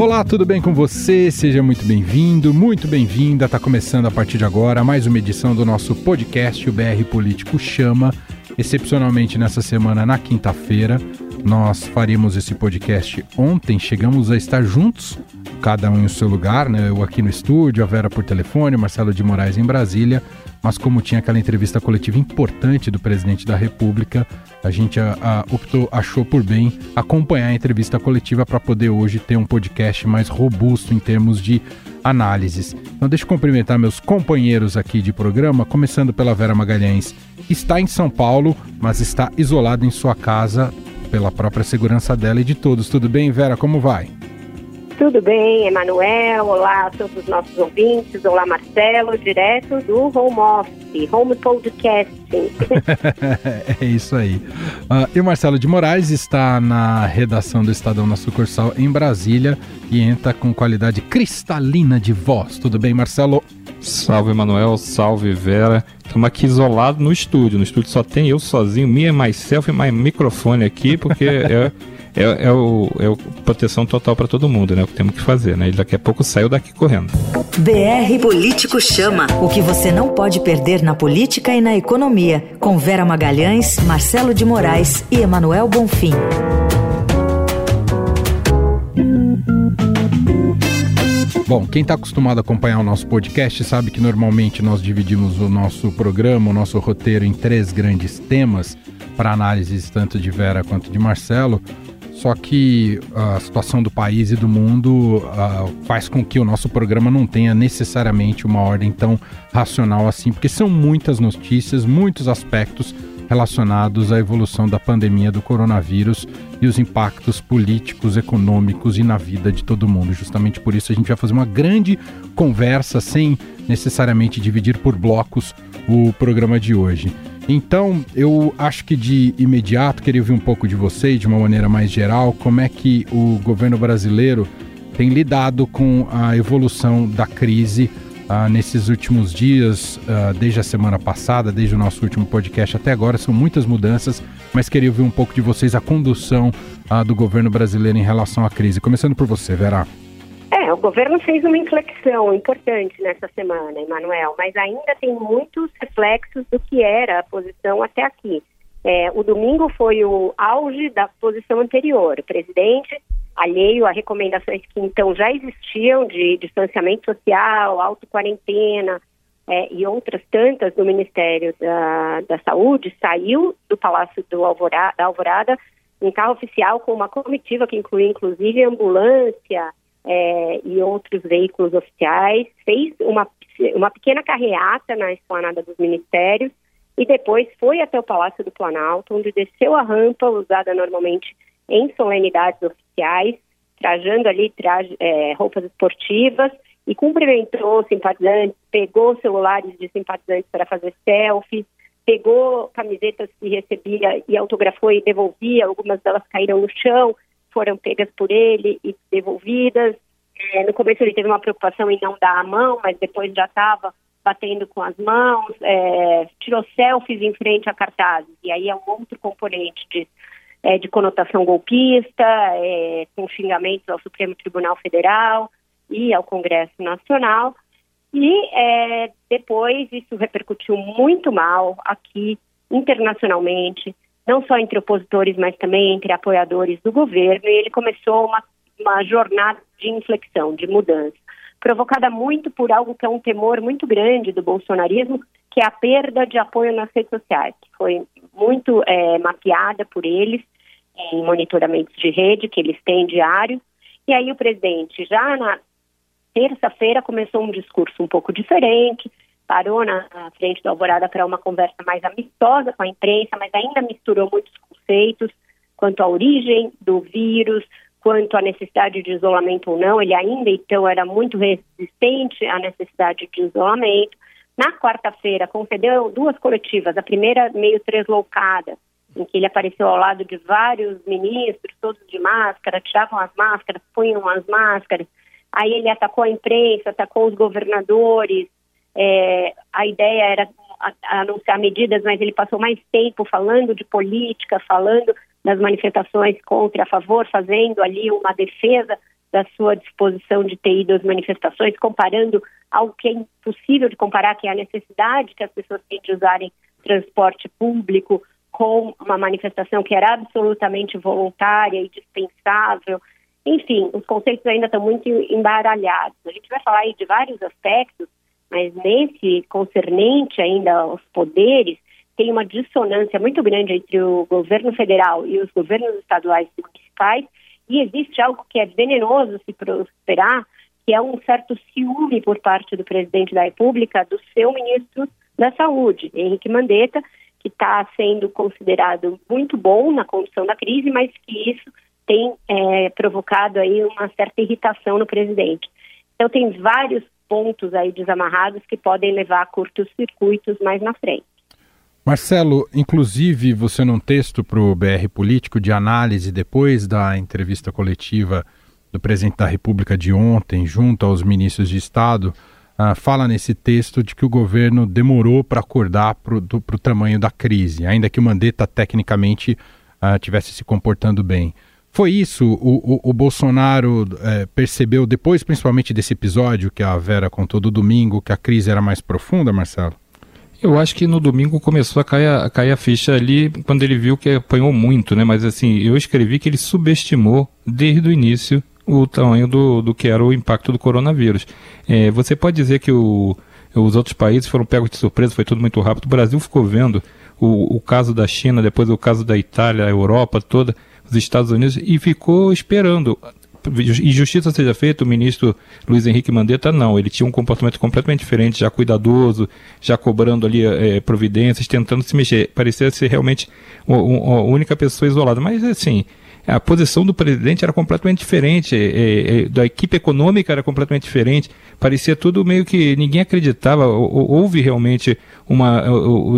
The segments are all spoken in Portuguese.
Olá, tudo bem com você? Seja muito bem-vindo, muito bem-vinda. Está começando a partir de agora mais uma edição do nosso podcast, o BR Político Chama. Excepcionalmente nessa semana, na quinta-feira, nós faríamos esse podcast ontem, chegamos a estar juntos, cada um em seu lugar, né? Eu aqui no estúdio, a Vera por telefone, Marcelo de Moraes em Brasília mas como tinha aquela entrevista coletiva importante do presidente da República, a gente a, a, optou, achou por bem acompanhar a entrevista coletiva para poder hoje ter um podcast mais robusto em termos de análises. Então deixa eu cumprimentar meus companheiros aqui de programa, começando pela Vera Magalhães. Está em São Paulo, mas está isolada em sua casa pela própria segurança dela e de todos. Tudo bem, Vera? Como vai? Tudo bem, Emanuel? Olá a todos os nossos ouvintes. Olá, Marcelo, direto do Home Office, Home Podcasting. é isso aí. Uh, e o Marcelo de Moraes está na redação do Estadão na sucursal em Brasília e entra com qualidade cristalina de voz. Tudo bem, Marcelo? Salve, Emanuel. Salve, Vera. Estamos aqui isolados no estúdio. No estúdio só tem eu sozinho, minha, mais selfie, mais microfone aqui, porque é é, é, o, é o proteção total para todo mundo, né? O que temos que fazer, né? Ele daqui a pouco saiu daqui correndo. BR Político Chama. O que você não pode perder na política e na economia. Com Vera Magalhães, Marcelo de Moraes e Emanuel Bonfim. Bom, quem está acostumado a acompanhar o nosso podcast sabe que normalmente nós dividimos o nosso programa, o nosso roteiro em três grandes temas para análises tanto de Vera quanto de Marcelo. Só que a situação do país e do mundo uh, faz com que o nosso programa não tenha necessariamente uma ordem tão racional assim, porque são muitas notícias, muitos aspectos relacionados à evolução da pandemia do coronavírus e os impactos políticos, econômicos e na vida de todo mundo. Justamente por isso a gente vai fazer uma grande conversa sem necessariamente dividir por blocos o programa de hoje. Então, eu acho que de imediato queria ouvir um pouco de vocês, de uma maneira mais geral, como é que o governo brasileiro tem lidado com a evolução da crise uh, nesses últimos dias, uh, desde a semana passada, desde o nosso último podcast até agora. São muitas mudanças, mas queria ouvir um pouco de vocês a condução uh, do governo brasileiro em relação à crise. Começando por você, Vera. É, o governo fez uma inflexão importante nessa semana, Emanuel, mas ainda tem muitos reflexos do que era a posição até aqui. É, o domingo foi o auge da posição anterior. O presidente, alheio a recomendações que então já existiam de distanciamento social, auto-quarentena é, e outras tantas do Ministério da, da Saúde, saiu do Palácio do Alvorada, da Alvorada em carro oficial com uma comitiva que inclui inclusive ambulância, é, e outros veículos oficiais, fez uma, uma pequena carreata na esplanada dos ministérios e depois foi até o Palácio do Planalto, onde desceu a rampa usada normalmente em solenidades oficiais, trajando ali traje, é, roupas esportivas e cumprimentou simpatizantes, pegou celulares de simpatizantes para fazer selfies, pegou camisetas que recebia e autografou e devolvia, algumas delas caíram no chão, foram pegas por ele e devolvidas. É, no começo ele teve uma preocupação em não dar a mão, mas depois já estava batendo com as mãos, é, tirou selfies em frente a cartazes, e aí é um outro componente de, é, de conotação golpista, é, com xingamentos ao Supremo Tribunal Federal e ao Congresso Nacional. E é, depois isso repercutiu muito mal aqui internacionalmente não só entre opositores, mas também entre apoiadores do governo, e ele começou uma, uma jornada de inflexão, de mudança, provocada muito por algo que é um temor muito grande do bolsonarismo, que é a perda de apoio nas redes sociais, que foi muito é, mapeada por eles em monitoramentos de rede que eles têm diários. E aí o presidente, já na terça-feira, começou um discurso um pouco diferente, parou na frente do Alvorada para uma conversa mais amistosa com a imprensa, mas ainda misturou muitos conceitos quanto à origem do vírus, quanto à necessidade de isolamento ou não. Ele ainda, então, era muito resistente à necessidade de isolamento. Na quarta-feira, concedeu duas coletivas, a primeira meio tresloucada, em que ele apareceu ao lado de vários ministros, todos de máscara, tiravam as máscaras, punham as máscaras. Aí ele atacou a imprensa, atacou os governadores, é, a ideia era anunciar medidas, mas ele passou mais tempo falando de política, falando das manifestações contra e a favor, fazendo ali uma defesa da sua disposição de ter ido às manifestações, comparando algo que é impossível de comparar, que é a necessidade que as pessoas têm de usarem transporte público, com uma manifestação que era absolutamente voluntária e dispensável. Enfim, os conceitos ainda estão muito embaralhados. A gente vai falar aí de vários aspectos, mas nesse concernente ainda aos poderes, tem uma dissonância muito grande entre o governo federal e os governos estaduais e municipais, e existe algo que é venenoso se prosperar, que é um certo ciúme por parte do presidente da República do seu ministro da Saúde, Henrique Mandetta, que está sendo considerado muito bom na condução da crise, mas que isso tem é, provocado aí uma certa irritação no presidente. Então tem vários pontos aí desamarrados que podem levar a curtos circuitos mais na frente. Marcelo, inclusive você num texto para o BR Político de análise depois da entrevista coletiva do presidente da República de ontem, junto aos ministros de Estado, uh, fala nesse texto de que o governo demorou para acordar para o tamanho da crise, ainda que o Mandetta tecnicamente uh, tivesse se comportando bem. Foi isso? O, o, o Bolsonaro é, percebeu, depois principalmente desse episódio que a Vera contou do domingo, que a crise era mais profunda, Marcelo? Eu acho que no domingo começou a cair, a cair a ficha ali quando ele viu que apanhou muito, né? Mas assim, eu escrevi que ele subestimou desde o início o tamanho do, do que era o impacto do coronavírus. É, você pode dizer que o, os outros países foram pegos de surpresa, foi tudo muito rápido. O Brasil ficou vendo o, o caso da China, depois o caso da Itália, a Europa toda, os Estados Unidos, e ficou esperando. E justiça seja feita, o ministro Luiz Henrique Mandetta não, ele tinha um comportamento completamente diferente, já cuidadoso, já cobrando ali é, providências, tentando se mexer. Parecia ser realmente a única pessoa isolada. Mas assim, a posição do presidente era completamente diferente, é, é, da equipe econômica era completamente diferente, parecia tudo meio que ninguém acreditava, houve realmente uma,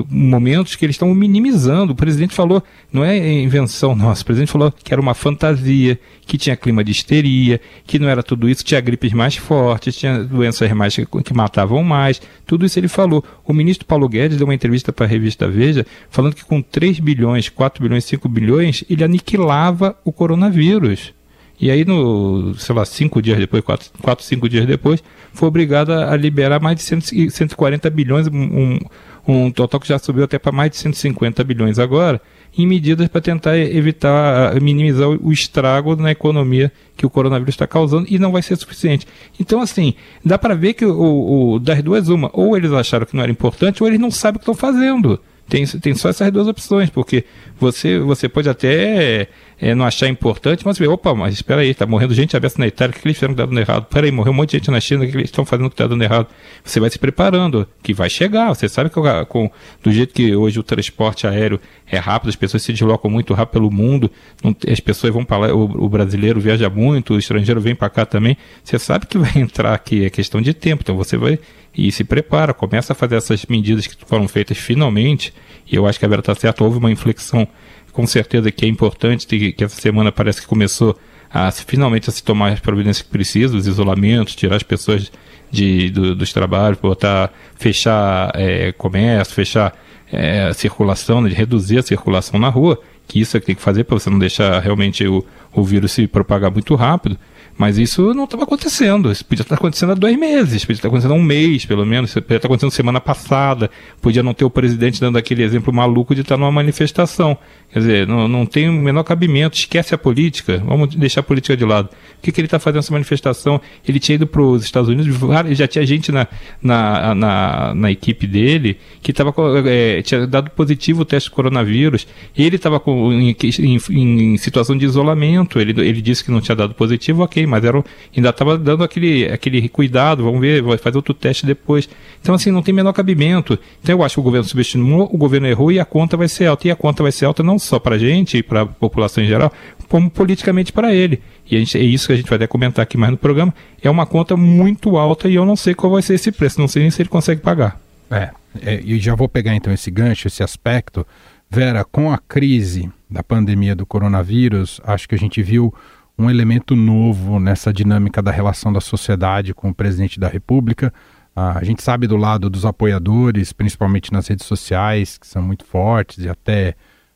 momentos que eles estão minimizando. O presidente falou, não é invenção nossa, o presidente falou que era uma fantasia, que tinha clima de histeria, que não era tudo isso, tinha gripes mais fortes, tinha doenças mais que matavam mais, tudo isso ele falou. O ministro Paulo Guedes deu uma entrevista para a revista Veja, falando que com 3 bilhões, 4 bilhões, 5 bilhões, ele aniquilava o coronavírus. E aí, no, sei lá, cinco dias depois, quatro, quatro cinco dias depois, foi obrigado a liberar mais de 100, 140 bilhões, um, um total que já subiu até para mais de 150 bilhões agora, em medidas para tentar evitar, minimizar o estrago na economia que o coronavírus está causando e não vai ser suficiente. Então, assim, dá para ver que o, o, das duas, uma, ou eles acharam que não era importante, ou eles não sabem o que estão fazendo. Tem, tem só essas duas opções, porque você, você pode até é, não achar importante, mas vê, opa, mas espera aí, tá morrendo gente aberta na Itália, o que eles fizeram que tá dando errado? Peraí, morreu um monte de gente na China, o que eles estão fazendo que tá dando errado? Você vai se preparando, que vai chegar, você sabe que com, do jeito que hoje o transporte aéreo é rápido, as pessoas se deslocam muito rápido pelo mundo, não, as pessoas vão para lá, o, o, brasileiro viaja muito, o estrangeiro vem para cá também, você sabe que vai entrar aqui, é questão de tempo, então você vai e se prepara, começa a fazer essas medidas que foram feitas finalmente, e eu acho que a Vera está certa, houve uma inflexão com certeza que é importante, que essa semana parece que começou a finalmente a se tomar as providências que precisa, os isolamentos, tirar as pessoas de, do, dos trabalhos, botar, fechar é, comércio, fechar é, circulação, né, reduzir a circulação na rua, que isso é que tem que fazer para você não deixar realmente o, o vírus se propagar muito rápido. Mas isso não estava acontecendo. Isso podia estar acontecendo há dois meses, podia estar acontecendo há um mês, pelo menos. Podia estar acontecendo semana passada. Podia não ter o presidente dando aquele exemplo maluco de estar numa manifestação. Quer dizer, não, não tem o menor cabimento. Esquece a política. Vamos deixar a política de lado. O que, que ele está fazendo essa manifestação? Ele tinha ido para os Estados Unidos, já tinha gente na, na, na, na equipe dele que tava, é, tinha dado positivo o teste de coronavírus. Ele estava em, em, em situação de isolamento. Ele, ele disse que não tinha dado positivo, ok mas era, ainda estava dando aquele, aquele cuidado, vamos ver, vai fazer outro teste depois. Então, assim, não tem menor cabimento. Então, eu acho que o governo subestimou, o governo errou e a conta vai ser alta. E a conta vai ser alta não só para a gente e para a população em geral, como politicamente para ele. E gente, é isso que a gente vai até comentar aqui mais no programa. É uma conta muito alta e eu não sei qual vai ser esse preço, não sei nem se ele consegue pagar. É, é e já vou pegar então esse gancho, esse aspecto. Vera, com a crise da pandemia do coronavírus, acho que a gente viu um elemento novo nessa dinâmica da relação da sociedade com o presidente da República. Ah, a gente sabe do lado dos apoiadores, principalmente nas redes sociais, que são muito fortes e até,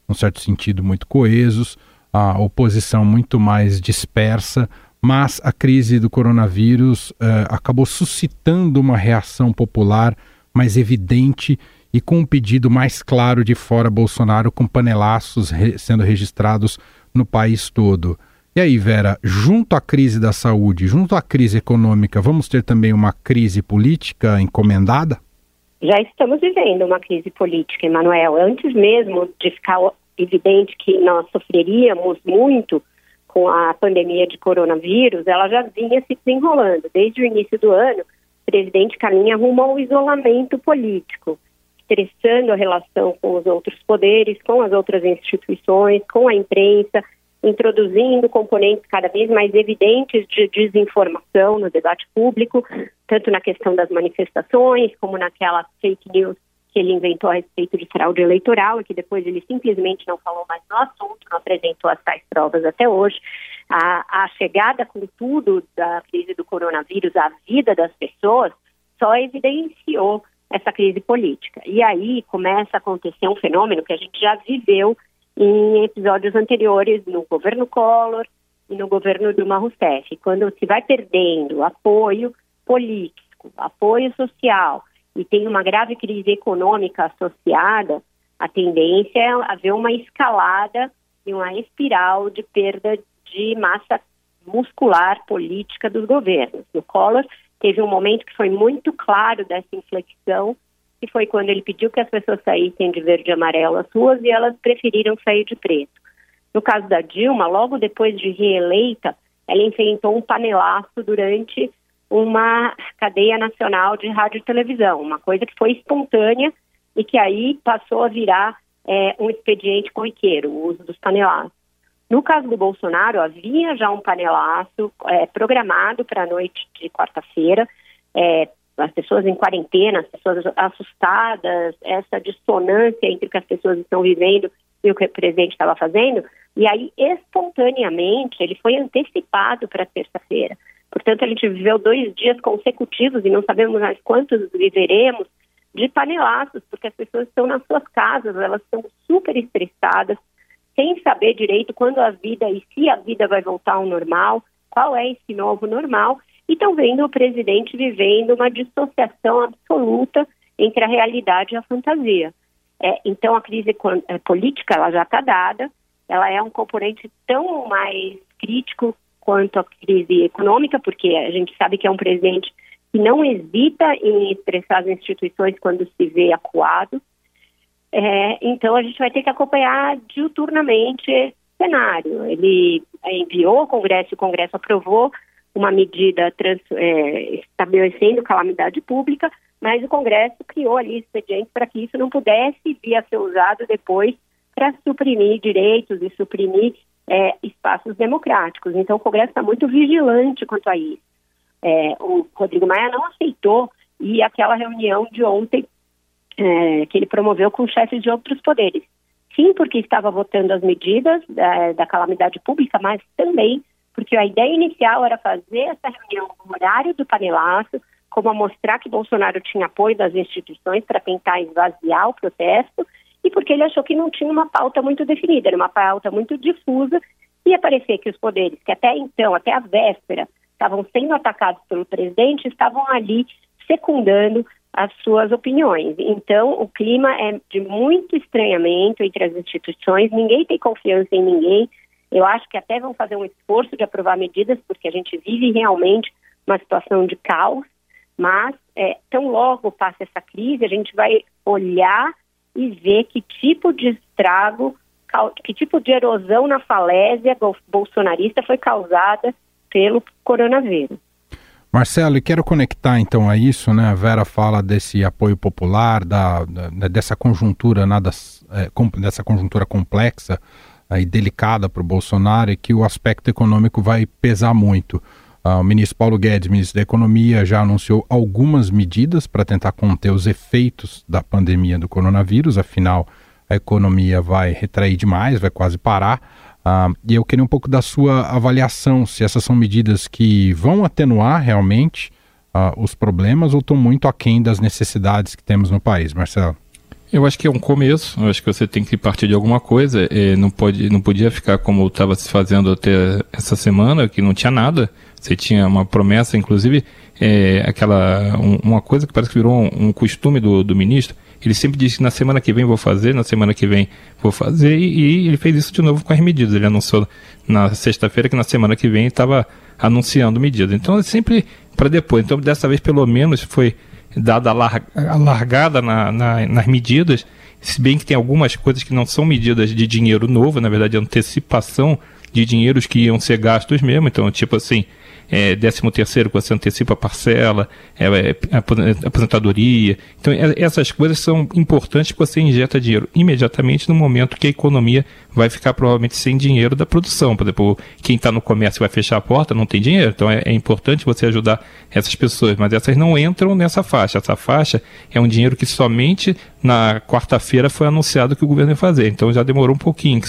num certo sentido, muito coesos, a oposição muito mais dispersa, mas a crise do coronavírus uh, acabou suscitando uma reação popular mais evidente e com um pedido mais claro de fora Bolsonaro, com panelaços re sendo registrados no país todo. E aí, Vera, junto à crise da saúde, junto à crise econômica, vamos ter também uma crise política encomendada? Já estamos vivendo uma crise política, Emanuel. Antes mesmo de ficar evidente que nós sofreríamos muito com a pandemia de coronavírus, ela já vinha se desenrolando. Desde o início do ano, o presidente caminha rumo ao isolamento político, estressando a relação com os outros poderes, com as outras instituições, com a imprensa, introduzindo componentes cada vez mais evidentes de desinformação no debate público, tanto na questão das manifestações, como naquela fake news que ele inventou a respeito de fraude eleitoral e que depois ele simplesmente não falou mais no assunto, não apresentou as tais provas até hoje. A, a chegada com tudo da crise do coronavírus à vida das pessoas só evidenciou essa crise política. E aí começa a acontecer um fenômeno que a gente já viveu em episódios anteriores no governo Collor e no governo Dilma Rousseff, quando se vai perdendo apoio político, apoio social, e tem uma grave crise econômica associada, a tendência é haver uma escalada e uma espiral de perda de massa muscular política dos governos. O Collor teve um momento que foi muito claro dessa inflexão, que foi quando ele pediu que as pessoas saíssem de verde e amarelo às ruas e elas preferiram sair de preto. No caso da Dilma, logo depois de reeleita, ela enfrentou um panelaço durante uma cadeia nacional de rádio e televisão, uma coisa que foi espontânea e que aí passou a virar é, um expediente corriqueiro, o uso dos panelaços. No caso do Bolsonaro, havia já um panelaço é, programado para a noite de quarta-feira, é, as pessoas em quarentena, as pessoas assustadas, essa dissonância entre o que as pessoas estão vivendo e o que o presidente estava fazendo, e aí, espontaneamente, ele foi antecipado para terça-feira. Portanto, a gente viveu dois dias consecutivos e não sabemos mais quantos viveremos de panelaços, porque as pessoas estão nas suas casas, elas estão super estressadas, sem saber direito quando a vida e se a vida vai voltar ao normal, qual é esse novo normal, e estão vendo o presidente vivendo uma dissociação absoluta entre a realidade e a fantasia. É, então, a crise é, política ela já está dada, ela é um componente tão mais crítico quanto à crise econômica, porque a gente sabe que é um presidente que não hesita em expressar as instituições quando se vê acuado. É, então a gente vai ter que acompanhar diuturnamente esse cenário. Ele enviou ao Congresso, o Congresso aprovou uma medida trans, é, estabelecendo calamidade pública, mas o Congresso criou ali expedientes para que isso não pudesse vir a ser usado depois para suprimir direitos e suprimir é, espaços democráticos. Então, o Congresso está muito vigilante quanto a isso. É, o Rodrigo Maia não aceitou ir àquela reunião de ontem é, que ele promoveu com chefes de outros poderes. Sim, porque estava votando as medidas da, da calamidade pública, mas também porque a ideia inicial era fazer essa reunião no horário do panelaço, como a mostrar que Bolsonaro tinha apoio das instituições para tentar esvaziar o protesto e porque ele achou que não tinha uma pauta muito definida, era uma pauta muito difusa, ia parecer que os poderes, que até então, até a véspera, estavam sendo atacados pelo presidente, estavam ali secundando as suas opiniões. Então, o clima é de muito estranhamento entre as instituições, ninguém tem confiança em ninguém. Eu acho que até vão fazer um esforço de aprovar medidas, porque a gente vive realmente uma situação de caos, mas é, tão logo passa essa crise, a gente vai olhar e ver que tipo de estrago, que tipo de erosão na falésia bolsonarista foi causada pelo coronavírus. Marcelo, e quero conectar então a isso, né? A Vera fala desse apoio popular, da, da dessa conjuntura nada, é, com, dessa conjuntura complexa e delicada para o Bolsonaro e que o aspecto econômico vai pesar muito. Uh, o ministro Paulo Guedes, ministro da Economia, já anunciou algumas medidas para tentar conter os efeitos da pandemia do coronavírus, afinal, a economia vai retrair demais, vai quase parar. Uh, e eu queria um pouco da sua avaliação, se essas são medidas que vão atenuar realmente uh, os problemas ou estão muito aquém das necessidades que temos no país, Marcelo. Eu acho que é um começo. Eu acho que você tem que partir de alguma coisa. É, não pode, não podia ficar como estava se fazendo até essa semana, que não tinha nada. Você tinha uma promessa, inclusive, é, aquela um, uma coisa que parece que virou um, um costume do, do ministro. Ele sempre disse que na semana que vem vou fazer, na semana que vem vou fazer, e, e ele fez isso de novo com as medidas. Ele anunciou na sexta-feira que na semana que vem estava anunciando medidas. Então é sempre para depois. Então dessa vez pelo menos foi dada a largada na, na, nas medidas, se bem que tem algumas coisas que não são medidas de dinheiro novo, na verdade, antecipação de dinheiros que iam ser gastos mesmo. Então, tipo assim, é, 13 terceiro que você antecipa a parcela, é, é, aposentadoria. Então, é, essas coisas são importantes que você injeta dinheiro imediatamente no momento que a economia vai ficar provavelmente sem dinheiro da produção. Por exemplo, quem está no comércio vai fechar a porta, não tem dinheiro. Então, é, é importante você ajudar essas pessoas, mas essas não entram nessa faixa. Essa faixa é um dinheiro que somente na quarta-feira foi anunciado que o governo ia fazer. Então, já demorou um pouquinho. Que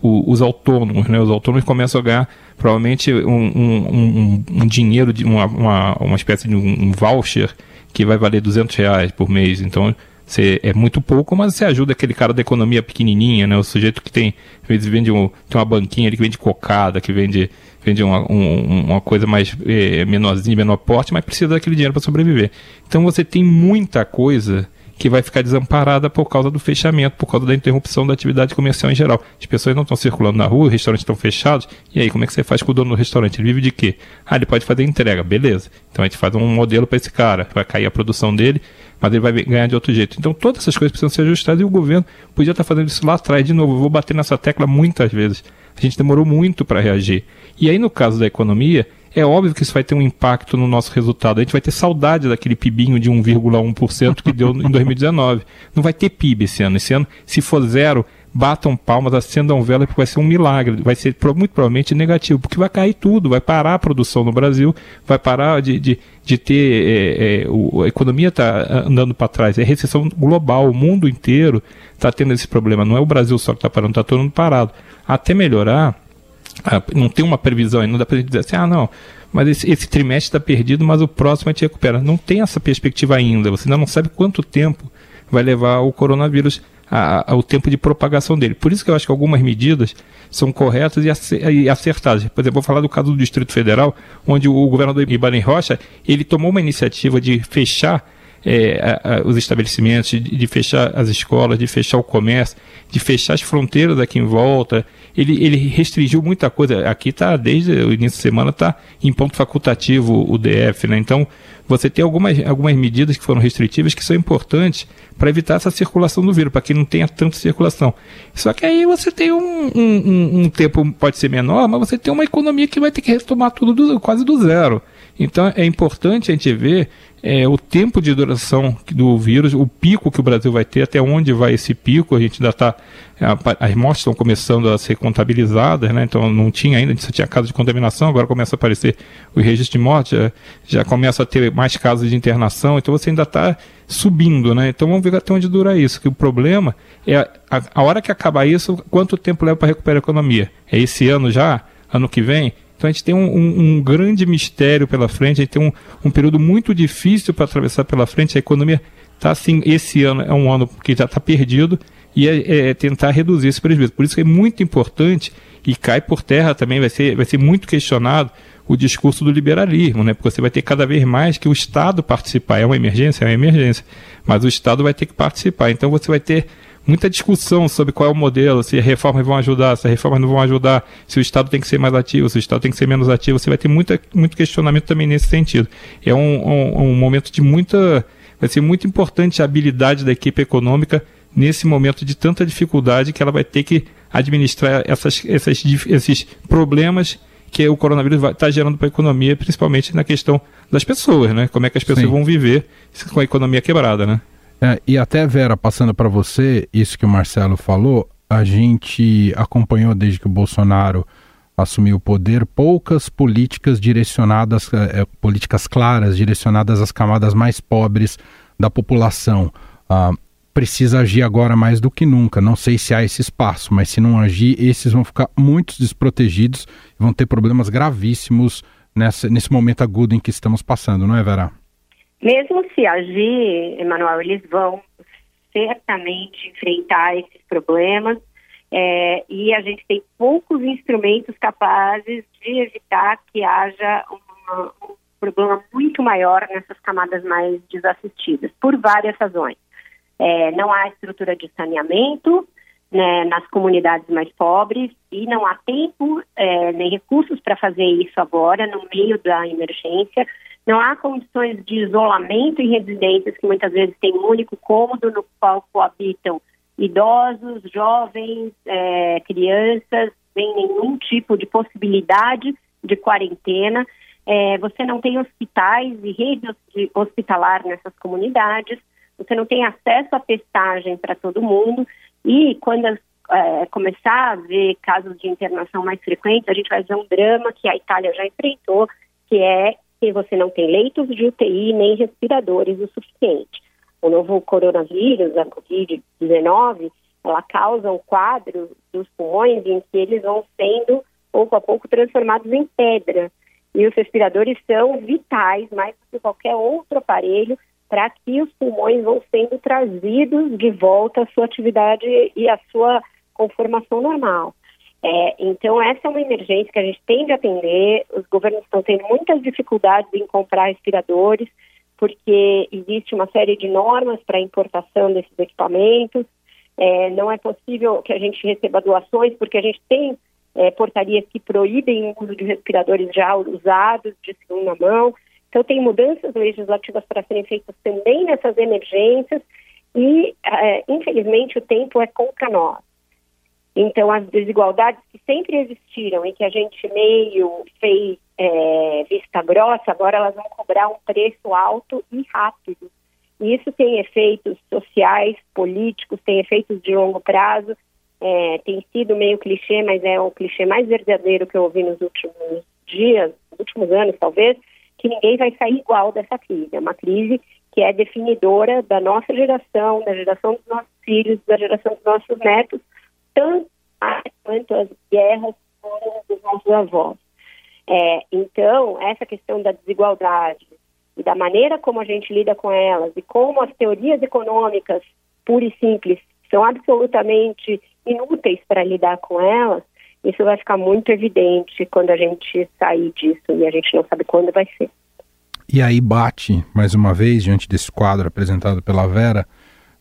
são os autônomos, né? Os autônomos começam a ganhar provavelmente um, um, um, um dinheiro, de uma, uma, uma espécie de um voucher que vai valer 200 reais por mês. Então, você, é muito pouco, mas você ajuda aquele cara da economia pequenininha, né? O sujeito que tem, às vende um, tem uma banquinha ali que vende cocada, que vende, vende uma, um, uma coisa mais é, menorzinha, menor porte, mas precisa daquele dinheiro para sobreviver. Então você tem muita coisa que vai ficar desamparada por causa do fechamento, por causa da interrupção da atividade comercial em geral. As pessoas não estão circulando na rua, os restaurantes estão fechados, e aí como é que você faz com o dono do restaurante? Ele vive de quê? Ah, ele pode fazer entrega, beleza. Então a gente faz um modelo para esse cara, vai cair a produção dele, mas ele vai ganhar de outro jeito. Então todas essas coisas precisam ser ajustadas e o governo podia estar fazendo isso lá atrás. De novo, eu vou bater nessa tecla muitas vezes. A gente demorou muito para reagir. E aí no caso da economia, é óbvio que isso vai ter um impacto no nosso resultado. A gente vai ter saudade daquele PIBinho de 1,1% que deu em 2019. Não vai ter PIB esse ano. Esse ano, se for zero, batam palmas, acendam vela, porque vai ser um milagre. Vai ser muito provavelmente negativo, porque vai cair tudo, vai parar a produção no Brasil, vai parar de, de, de ter. É, é, o, a economia está andando para trás. É recessão global, o mundo inteiro está tendo esse problema. Não é o Brasil só que está parando, está todo mundo parado. Até melhorar ah, não tem uma previsão não dá para dizer assim, ah, não, mas esse, esse trimestre está perdido, mas o próximo a gente recupera. Não tem essa perspectiva ainda, você ainda não sabe quanto tempo vai levar o coronavírus ao tempo de propagação dele. Por isso que eu acho que algumas medidas são corretas e acertadas. Por exemplo, vou falar do caso do Distrito Federal, onde o governador Ibanez Rocha, ele tomou uma iniciativa de fechar é, a, a, os estabelecimentos, de, de, fechar as escolas, de fechar o comércio, de fechar as fronteiras aqui em volta. Ele, ele restringiu muita coisa. Aqui está, desde o início da semana, está em ponto facultativo o DF. Né? Então, você tem algumas, algumas medidas que foram restritivas que são importantes para evitar essa circulação do vírus, para que não tenha tanta circulação. Só que aí você tem um, um, um, tempo, pode ser menor, mas você tem uma economia que vai ter que retomar tudo do, quase do zero. Então é importante a gente ver é, o tempo de duração do vírus, o pico que o Brasil vai ter, até onde vai esse pico, a gente ainda está. As mortes estão começando a ser contabilizadas, né? então não tinha ainda, só tinha casos de contaminação, agora começa a aparecer o registro de morte, já, já começa a ter mais casos de internação, então você ainda está subindo, né? Então vamos ver até onde dura isso, que o problema é a, a hora que acabar isso, quanto tempo leva para recuperar a economia? É esse ano já? Ano que vem? Então a gente tem um, um, um grande mistério pela frente, a gente tem um, um período muito difícil para atravessar pela frente. A economia está assim, esse ano é um ano que já está perdido e é, é, tentar reduzir esse prejuízo. Por isso que é muito importante e cai por terra também, vai ser, vai ser muito questionado o discurso do liberalismo, né? Porque você vai ter cada vez mais que o Estado participar. É uma emergência? É uma emergência. Mas o Estado vai ter que participar. Então você vai ter muita discussão sobre qual é o modelo, se as reformas vão ajudar, se as reformas não vão ajudar, se o Estado tem que ser mais ativo, se o Estado tem que ser menos ativo. Você vai ter muita, muito questionamento também nesse sentido. É um, um, um momento de muita. Vai ser muito importante a habilidade da equipe econômica nesse momento de tanta dificuldade que ela vai ter que administrar essas, essas, esses problemas que o coronavírus está gerando para a economia, principalmente na questão das pessoas, né? Como é que as pessoas Sim. vão viver com a economia quebrada, né? É, e até, Vera, passando para você, isso que o Marcelo falou, a gente acompanhou desde que o Bolsonaro assumiu o poder poucas políticas direcionadas, é, políticas claras, direcionadas às camadas mais pobres da população. Ah, precisa agir agora mais do que nunca. Não sei se há esse espaço, mas se não agir, esses vão ficar muito desprotegidos e vão ter problemas gravíssimos nessa, nesse momento agudo em que estamos passando, não é, Vera? Mesmo se agir, Emanuel, eles vão certamente enfrentar esses problemas é, e a gente tem poucos instrumentos capazes de evitar que haja uma, um problema muito maior nessas camadas mais desassistidas, por várias razões. É, não há estrutura de saneamento né, nas comunidades mais pobres e não há tempo é, nem recursos para fazer isso agora, no meio da emergência. Não há condições de isolamento em residências que muitas vezes têm um único cômodo no qual coabitam idosos, jovens, é, crianças, sem nenhum tipo de possibilidade de quarentena. É, você não tem hospitais e rede hospitalar nessas comunidades, você não tem acesso à testagem para todo mundo, e quando é, começar a ver casos de internação mais frequentes, a gente vai ver um drama que a Itália já enfrentou, que é que você não tem leitos de UTI nem respiradores o suficiente o novo coronavírus, a Covid-19, ela causa um quadro dos pulmões em que eles vão sendo, pouco a pouco, transformados em pedra. E os respiradores são vitais, mais do que qualquer outro aparelho, para que os pulmões vão sendo trazidos de volta à sua atividade e à sua conformação normal. É, então, essa é uma emergência que a gente tem de atender. Os governos estão tendo muitas dificuldades em comprar respiradores porque existe uma série de normas para importação desses equipamentos. É, não é possível que a gente receba doações, porque a gente tem é, portarias que proíbem o uso de respiradores já usados de segunda mão. Então, tem mudanças legislativas para serem feitas também nessas emergências e, é, infelizmente, o tempo é contra nós. Então, as desigualdades que sempre existiram e que a gente meio fez é, vista grossa, agora elas vão cobrar um preço alto e rápido. E isso tem efeitos sociais, políticos, tem efeitos de longo prazo. É, tem sido meio clichê, mas é o clichê mais verdadeiro que eu ouvi nos últimos dias, nos últimos anos talvez, que ninguém vai sair igual dessa crise. É uma crise que é definidora da nossa geração, da geração dos nossos filhos, da geração dos nossos netos, tanto quanto as guerras foram dos nossos avós. É, então, essa questão da desigualdade e da maneira como a gente lida com elas e como as teorias econômicas, puras e simples, são absolutamente inúteis para lidar com elas, isso vai ficar muito evidente quando a gente sair disso e a gente não sabe quando vai ser. E aí bate, mais uma vez, diante desse quadro apresentado pela Vera,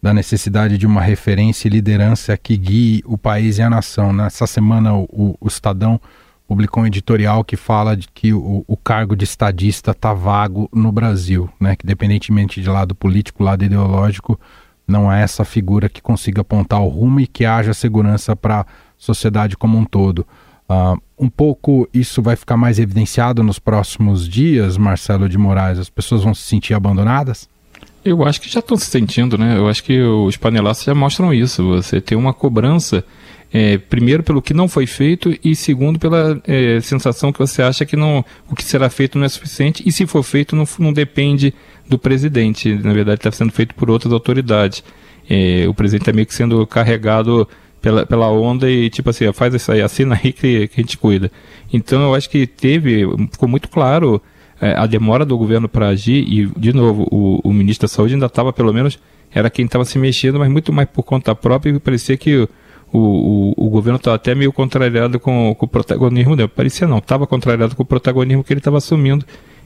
da necessidade de uma referência e liderança que guie o país e a nação. Nessa semana, o, o Estadão publicou um editorial que fala de que o, o cargo de estadista está vago no Brasil, né? que independentemente de lado político, lado ideológico, não é essa figura que consiga apontar o rumo e que haja segurança para a sociedade como um todo. Uh, um pouco isso vai ficar mais evidenciado nos próximos dias, Marcelo de Moraes? As pessoas vão se sentir abandonadas? Eu acho que já estão se sentindo, né? Eu acho que os panelaços já mostram isso. Você tem uma cobrança é, primeiro pelo que não foi feito e segundo pela é, sensação que você acha que não, o que será feito não é suficiente e se for feito não, não depende do presidente, na verdade está sendo feito por outras autoridades. É, o presidente está meio que sendo carregado pela, pela onda e tipo assim, faz isso aí, assina aí que, que a gente cuida. Então eu acho que teve, ficou muito claro é, a demora do governo para agir e, de novo, o, o ministro da Saúde ainda estava pelo menos, era quem estava se mexendo, mas muito mais por conta própria e parecia que o, o, o governo estava até meio contrariado com, com o protagonismo dele. Parecia não, estava contrariado com o protagonismo que ele estava assumindo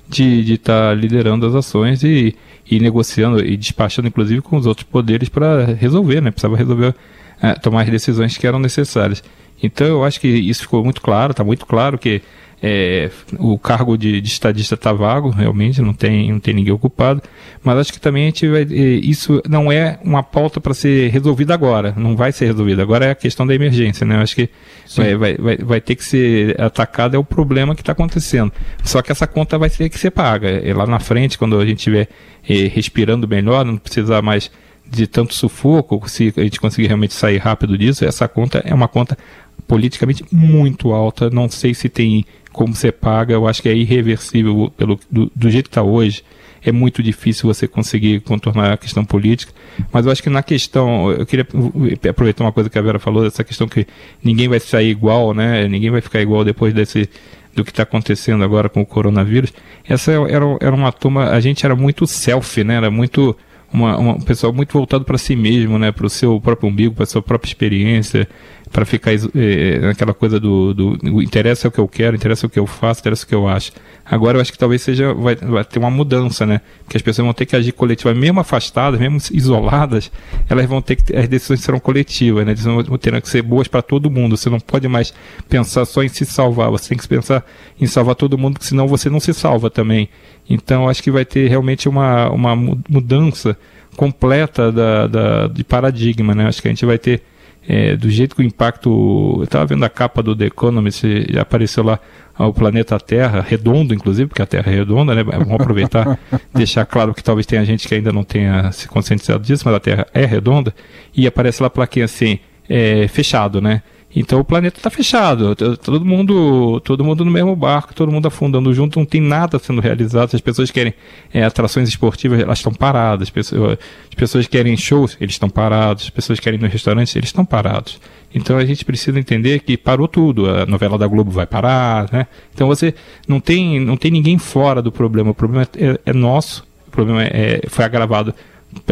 de estar tá liderando as ações e, e negociando e despachando, inclusive, com os outros poderes para resolver, né? Precisava resolver, é, tomar as decisões que eram necessárias. Então, eu acho que isso ficou muito claro, está muito claro que é, o cargo de, de estadista está vago, realmente, não tem, não tem ninguém ocupado. Mas acho que também a gente vai, é, isso não é uma pauta para ser resolvida agora, não vai ser resolvida. Agora é a questão da emergência, né? Eu acho que vai, vai, vai, vai, ter que ser atacado, é o problema que está acontecendo. Só que essa conta vai ter que ser paga. É lá na frente, quando a gente estiver é, respirando melhor, não precisar mais de tanto sufoco, se a gente conseguir realmente sair rápido disso, essa conta é uma conta politicamente muito alta. Não sei se tem como você paga, eu acho que é irreversível pelo, do, do jeito que está hoje. É muito difícil você conseguir contornar a questão política, mas eu acho que na questão, eu queria aproveitar uma coisa que a Vera falou, essa questão que ninguém vai sair igual, né? Ninguém vai ficar igual depois desse do que está acontecendo agora com o coronavírus. Essa era, era uma turma, a gente era muito selfie, né? Era muito uma, uma, um pessoal muito voltado para si mesmo, né, para o seu próprio umbigo, para a sua própria experiência, para ficar é, naquela coisa do, do, do interessa o que eu quero, interessa o que eu faço, interessa o que eu acho. Agora eu acho que talvez seja vai, vai ter uma mudança, né? Porque as pessoas vão ter que agir coletivamente, mesmo afastadas, mesmo isoladas, elas vão ter que as decisões serão coletivas, né? Elas vão ter que ser boas para todo mundo. Você não pode mais pensar só em se salvar, você tem que pensar em salvar todo mundo, porque senão você não se salva também. Então acho que vai ter realmente uma, uma mudança completa da, da, de paradigma, né? Acho que a gente vai ter é, do jeito que o impacto. Eu estava vendo a capa do The Economist, já apareceu lá o planeta Terra, redondo, inclusive, porque a Terra é redonda, né? Vamos aproveitar, deixar claro que talvez tenha gente que ainda não tenha se conscientizado disso, mas a Terra é redonda, e aparece lá a plaquinha assim, é, fechado, né? Então o planeta está fechado, todo mundo, todo mundo no mesmo barco, todo mundo afundando junto, não tem nada sendo realizado. As pessoas querem é, atrações esportivas, elas estão paradas. As pessoas, as pessoas querem shows, eles estão parados. As pessoas querem ir no restaurante, eles estão parados. Então a gente precisa entender que parou tudo. A novela da Globo vai parar, né? Então você não tem, não tem ninguém fora do problema. O problema é, é nosso. O problema é, foi agravado.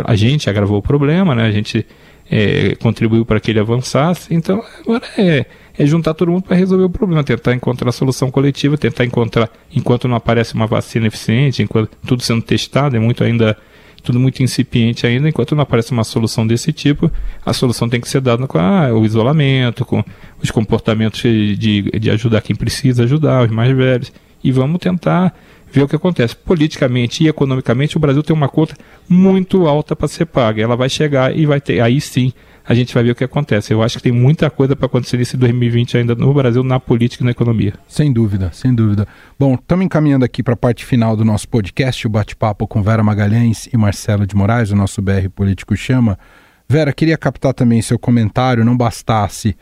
A gente agravou o problema, né? A gente é, contribuiu para que ele avançasse. Então, agora é, é juntar todo mundo para resolver o problema, tentar encontrar a solução coletiva, tentar encontrar, enquanto não aparece uma vacina eficiente, enquanto tudo sendo testado, é muito ainda tudo muito incipiente ainda, enquanto não aparece uma solução desse tipo, a solução tem que ser dada com ah, o isolamento, com os comportamentos de, de ajudar quem precisa ajudar, os mais velhos, e vamos tentar ver o que acontece. Politicamente e economicamente, o Brasil tem uma conta muito alta para ser paga. Ela vai chegar e vai ter. Aí sim a gente vai ver o que acontece. Eu acho que tem muita coisa para acontecer nesse 2020 ainda no Brasil, na política e na economia. Sem dúvida, sem dúvida. Bom, estamos encaminhando aqui para a parte final do nosso podcast, o bate-papo com Vera Magalhães e Marcelo de Moraes, o nosso BR Político Chama. Vera, queria captar também seu comentário, não bastasse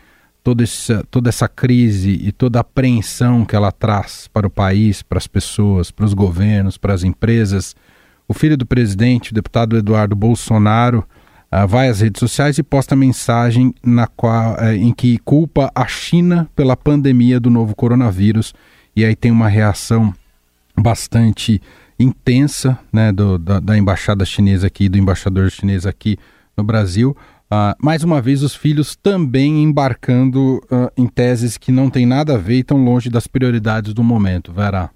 toda essa, toda essa crise e toda a apreensão que ela traz para o país, para as pessoas, para os governos, para as empresas. O filho do presidente, o deputado Eduardo Bolsonaro, uh, vai às redes sociais e posta mensagem na qual, uh, em que culpa a China pela pandemia do novo coronavírus. E aí tem uma reação bastante intensa né, do, da, da embaixada chinesa aqui, do embaixador chinês aqui no Brasil. Uh, mais uma vez, os filhos também embarcando uh, em teses que não têm nada a ver e estão longe das prioridades do momento, Vera.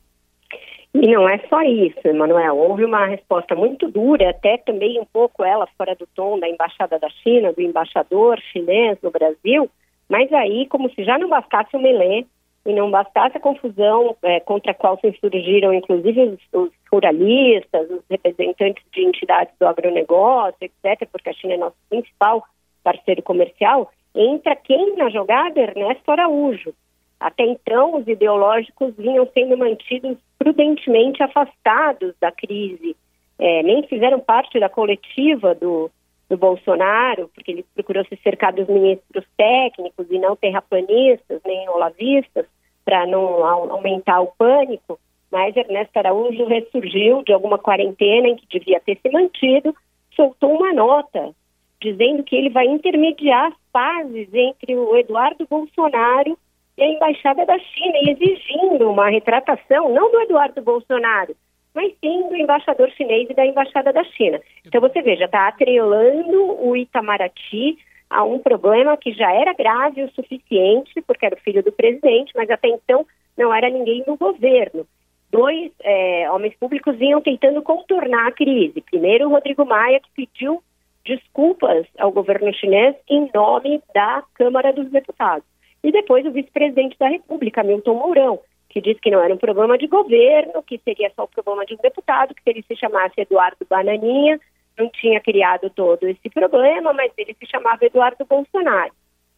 E não é só isso, Emanuel. Houve uma resposta muito dura, até também um pouco ela fora do tom da Embaixada da China, do embaixador chinês no Brasil, mas aí, como se já não bastasse o Melê, e não bastasse a confusão é, contra a qual se insurgiram, inclusive, os, os, ruralistas, os representantes de entidades do agronegócio, etc., porque a China é nosso principal parceiro comercial, entra quem na jogada? Ernesto Araújo. Até então, os ideológicos vinham sendo mantidos prudentemente afastados da crise, é, nem fizeram parte da coletiva do, do Bolsonaro, porque ele procurou se cercar dos ministros técnicos e não terraplanistas, nem olavistas, para não aumentar o pânico, mas Ernesto Araújo ressurgiu de alguma quarentena em que devia ter se mantido, soltou uma nota dizendo que ele vai intermediar as pazes entre o Eduardo Bolsonaro e a embaixada da China, e exigindo uma retratação, não do Eduardo Bolsonaro, mas sim do embaixador chinês e da embaixada da China. Então você veja, está atrelando o Itamaraty a um problema que já era grave o suficiente, porque era o filho do presidente, mas até então não era ninguém no governo. Dois é, homens públicos vinham tentando contornar a crise. Primeiro, o Rodrigo Maia, que pediu desculpas ao governo chinês em nome da Câmara dos Deputados. E depois o vice-presidente da República, Milton Mourão, que disse que não era um problema de governo, que seria só o problema de um deputado, que se ele se chamasse Eduardo Bananinha, não tinha criado todo esse problema, mas ele se chamava Eduardo Bolsonaro.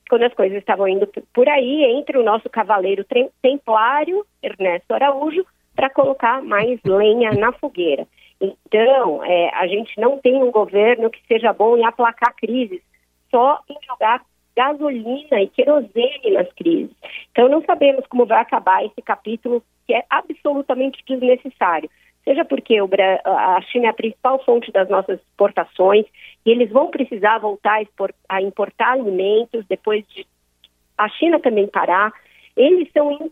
Quando as coisas estavam indo por aí, entre o nosso cavaleiro templário, Ernesto Araújo, para colocar mais lenha na fogueira. Então, é, a gente não tem um governo que seja bom em aplacar crises, só em jogar gasolina e querosene nas crises. Então, não sabemos como vai acabar esse capítulo que é absolutamente desnecessário. Seja porque a China é a principal fonte das nossas exportações e eles vão precisar voltar a importar alimentos depois de a China também parar. Eles são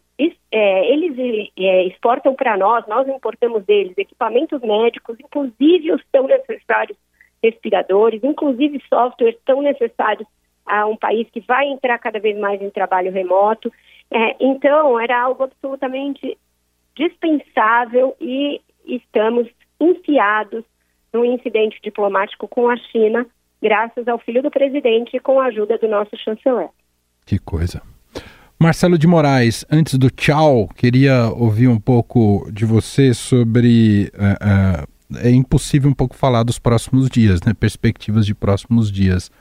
é, eles é, exportam para nós, nós importamos deles equipamentos médicos, inclusive os tão necessários respiradores, inclusive softwares tão necessários a um país que vai entrar cada vez mais em trabalho remoto. É, então, era algo absolutamente dispensável e estamos enfiados num incidente diplomático com a China, graças ao filho do presidente e com a ajuda do nosso chanceler. Que coisa. Marcelo de Moraes, antes do tchau, queria ouvir um pouco de você sobre. Uh, uh, é impossível um pouco falar dos próximos dias, né? Perspectivas de próximos dias.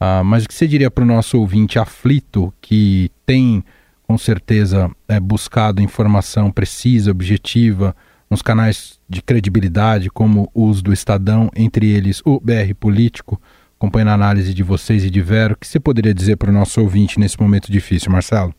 Uh, mas o que você diria para o nosso ouvinte aflito que tem, com certeza, é, buscado informação precisa, objetiva, nos canais de credibilidade, como os do Estadão, entre eles o BR Político, acompanhando a análise de vocês e de Vero, o que você poderia dizer para o nosso ouvinte nesse momento difícil, Marcelo?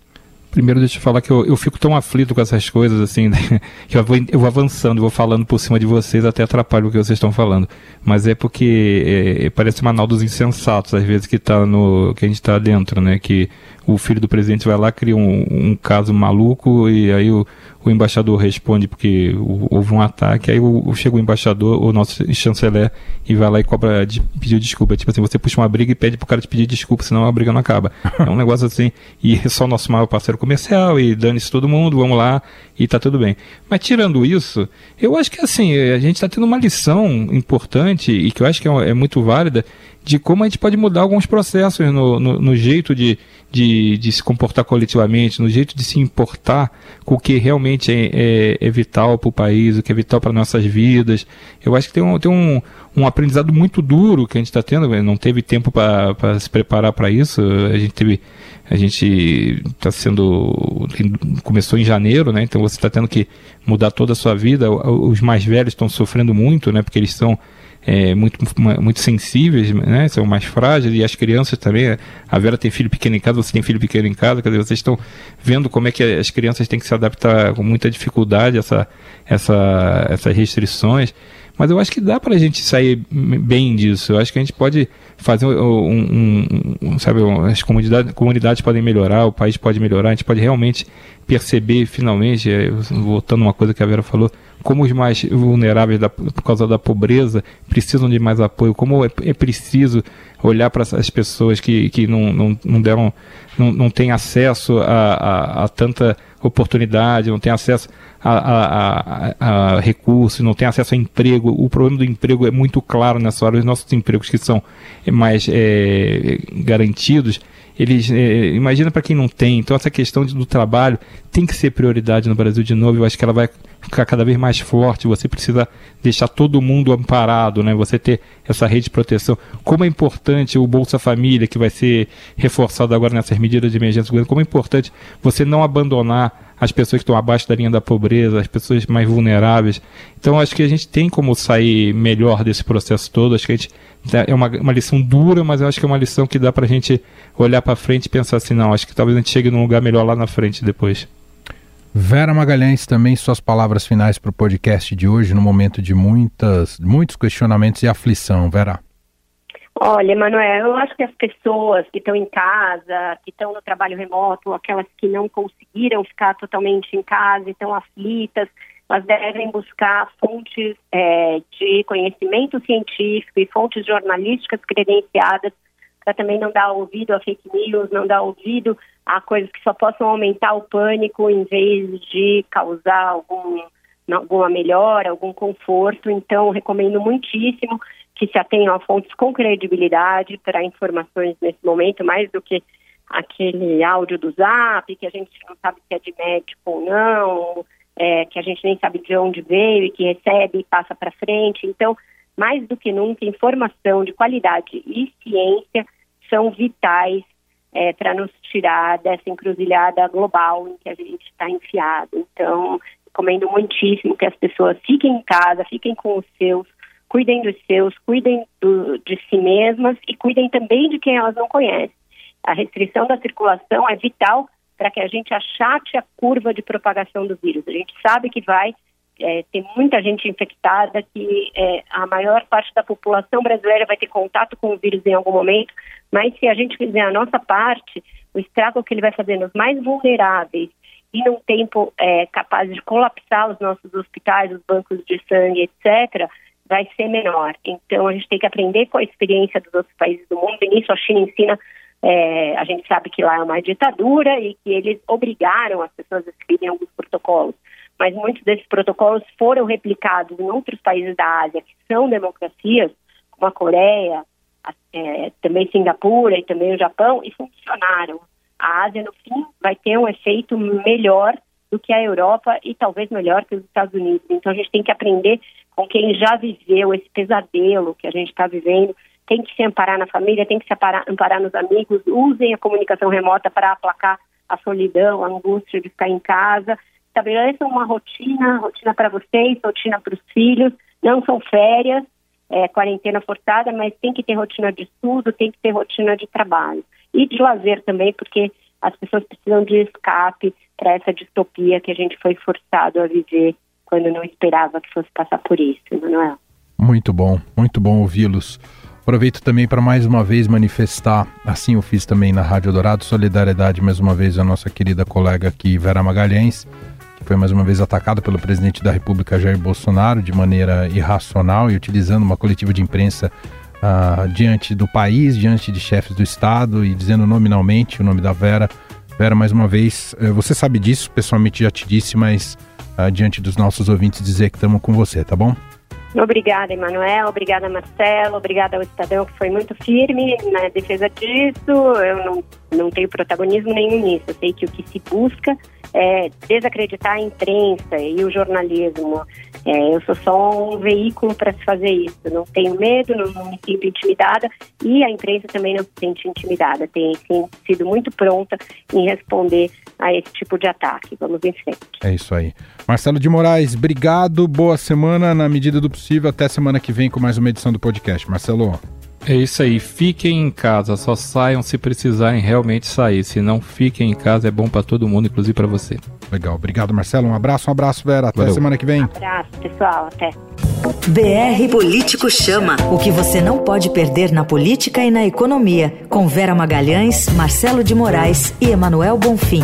Primeiro, deixa eu falar que eu, eu fico tão aflito com essas coisas, assim, né? que eu vou, eu vou avançando, vou falando por cima de vocês, até atrapalho o que vocês estão falando. Mas é porque é, é parece uma anal dos insensatos, às vezes, que, tá no, que a gente está dentro, né? Que o filho do presidente vai lá, cria um, um caso maluco e aí o, o embaixador responde porque houve um ataque, aí o, chega o embaixador, o nosso chanceler, e vai lá e cobra de, pedir desculpa. Tipo assim, você puxa uma briga e pede pro cara te pedir desculpa, senão a briga não acaba. É um negócio assim, e é só o nosso maior parceiro comercial, e dane-se todo mundo, vamos lá, e tá tudo bem. Mas tirando isso, eu acho que assim, a gente está tendo uma lição importante, e que eu acho que é, é muito válida, de como a gente pode mudar alguns processos no, no, no jeito de, de, de, se comportar coletivamente, no jeito de se importar com o que realmente é, é, é vital para o país, o que é vital para nossas vidas. Eu acho que tem um, tem um, um aprendizado muito duro que a gente está tendo, não teve tempo para se preparar para isso, a gente teve a gente está sendo começou em janeiro, né? Então você está tendo que mudar toda a sua vida. Os mais velhos estão sofrendo muito, né? Porque eles são é, muito, muito sensíveis, né? São mais frágeis e as crianças também. A Vera tem filho pequeno em casa, você tem filho pequeno em casa, quer dizer, vocês estão vendo como é que as crianças têm que se adaptar com muita dificuldade a essa, essa, essas restrições. Mas eu acho que dá para a gente sair bem disso. Eu acho que a gente pode fazer um, um, um sabe, as comunidades, comunidades podem melhorar, o país pode melhorar, a gente pode realmente perceber finalmente, é, voltando uma coisa que a Vera falou, como os mais vulneráveis da, por causa da pobreza precisam de mais apoio, como é, é preciso olhar para as pessoas que, que não, não, não deram, não, não têm acesso a, a, a tanta oportunidade, não têm acesso a, a, a, a, recursos, não têm acesso a emprego. O problema do emprego é muito claro nessa hora. Os nossos empregos que são mais é, garantidos, eles é, imagina para quem não tem. Então essa questão do trabalho tem que ser prioridade no Brasil de novo. Eu acho que ela vai ficar cada vez mais forte. Você precisa deixar todo mundo amparado, né? Você ter essa rede de proteção. Como é importante o Bolsa Família que vai ser reforçado agora nessas medidas de emergência. Como é importante você não abandonar as pessoas que estão abaixo da linha da pobreza, as pessoas mais vulneráveis. Então acho que a gente tem como sair melhor desse processo todo. Acho que a gente é uma, uma lição dura, mas eu acho que é uma lição que dá para a gente olhar para frente e pensar assim, não, acho que talvez a gente chegue num lugar melhor lá na frente depois. Vera Magalhães, também suas palavras finais para o podcast de hoje, no momento de muitas, muitos questionamentos e aflição. Vera. Olha, Emanuel, eu acho que as pessoas que estão em casa, que estão no trabalho remoto, aquelas que não conseguiram ficar totalmente em casa e estão aflitas, elas devem buscar fontes é, de conhecimento científico e fontes jornalísticas credenciadas para também não dar ouvido a fake news, não dar ouvido a coisas que só possam aumentar o pânico em vez de causar algum, alguma melhora, algum conforto. Então, recomendo muitíssimo que se atenham a fontes com credibilidade para informações nesse momento, mais do que aquele áudio do Zap, que a gente não sabe se é de médico ou não, é, que a gente nem sabe de onde veio e que recebe e passa para frente. Então, mais do que nunca, informação de qualidade e ciência são vitais é, para nos tirar dessa encruzilhada global em que a gente está enfiado. Então, recomendo muitíssimo que as pessoas fiquem em casa, fiquem com os seus, cuidem dos seus, cuidem do, de si mesmas e cuidem também de quem elas não conhecem. A restrição da circulação é vital para que a gente achate a curva de propagação do vírus. A gente sabe que vai é, ter muita gente infectada, que é, a maior parte da população brasileira vai ter contato com o vírus em algum momento, mas se a gente fizer a nossa parte, o estrago que ele vai fazer nos mais vulneráveis e num tempo é, capaz de colapsar os nossos hospitais, os bancos de sangue, etc., vai ser menor. Então, a gente tem que aprender com a experiência dos outros países do mundo. E nisso, a China ensina. É, a gente sabe que lá é uma ditadura e que eles obrigaram as pessoas a seguirem alguns protocolos. Mas muitos desses protocolos foram replicados em outros países da Ásia que são democracias, como a Coreia, é, também Singapura e também o Japão, e funcionaram. A Ásia, no fim, vai ter um efeito melhor do que a Europa e talvez melhor que os Estados Unidos. Então a gente tem que aprender com quem já viveu esse pesadelo que a gente está vivendo. Tem que se amparar na família, tem que se amparar, amparar nos amigos. Usem a comunicação remota para aplacar a solidão, a angústia de ficar em casa. Estabeleçam uma rotina, rotina para vocês, rotina para os filhos. Não são férias, é, quarentena forçada, mas tem que ter rotina de estudo, tem que ter rotina de trabalho. E de lazer também, porque as pessoas precisam de escape para essa distopia que a gente foi forçado a viver quando não esperava que fosse passar por isso, Manuel. Muito bom, muito bom ouvi-los. Aproveito também para mais uma vez manifestar, assim eu fiz também na Rádio Dourado, solidariedade mais uma vez à nossa querida colega aqui, Vera Magalhães, que foi mais uma vez atacada pelo presidente da República, Jair Bolsonaro, de maneira irracional e utilizando uma coletiva de imprensa uh, diante do país, diante de chefes do Estado e dizendo nominalmente o nome da Vera. Vera, mais uma vez, uh, você sabe disso, pessoalmente já te disse, mas uh, diante dos nossos ouvintes dizer que estamos com você, tá bom? Obrigada, Emanuel. Obrigada, Marcelo. Obrigada ao Estadão, que foi muito firme na defesa disso. Eu não, não tenho protagonismo nenhum nisso. Eu sei que o que se busca é, desacreditar a imprensa e o jornalismo. É, eu sou só um veículo para se fazer isso. Não tenho medo, não, me sinto intimidada e a imprensa também não se sente intimidada. Tem sim, sido muito pronta em responder a esse tipo de ataque. Vamos em frente. É isso aí. Marcelo de Moraes, obrigado. Boa semana. Na medida do possível, até semana que vem com mais uma edição do podcast. Marcelo. É isso aí, fiquem em casa, só saiam se precisarem realmente sair. Se não, fiquem em casa, é bom para todo mundo, inclusive para você. Legal, obrigado Marcelo, um abraço, um abraço Vera, até Valeu. semana que vem. Um abraço pessoal, até. BR Político Chama. O que você não pode perder na política e na economia. Com Vera Magalhães, Marcelo de Moraes e Emanuel Bonfim.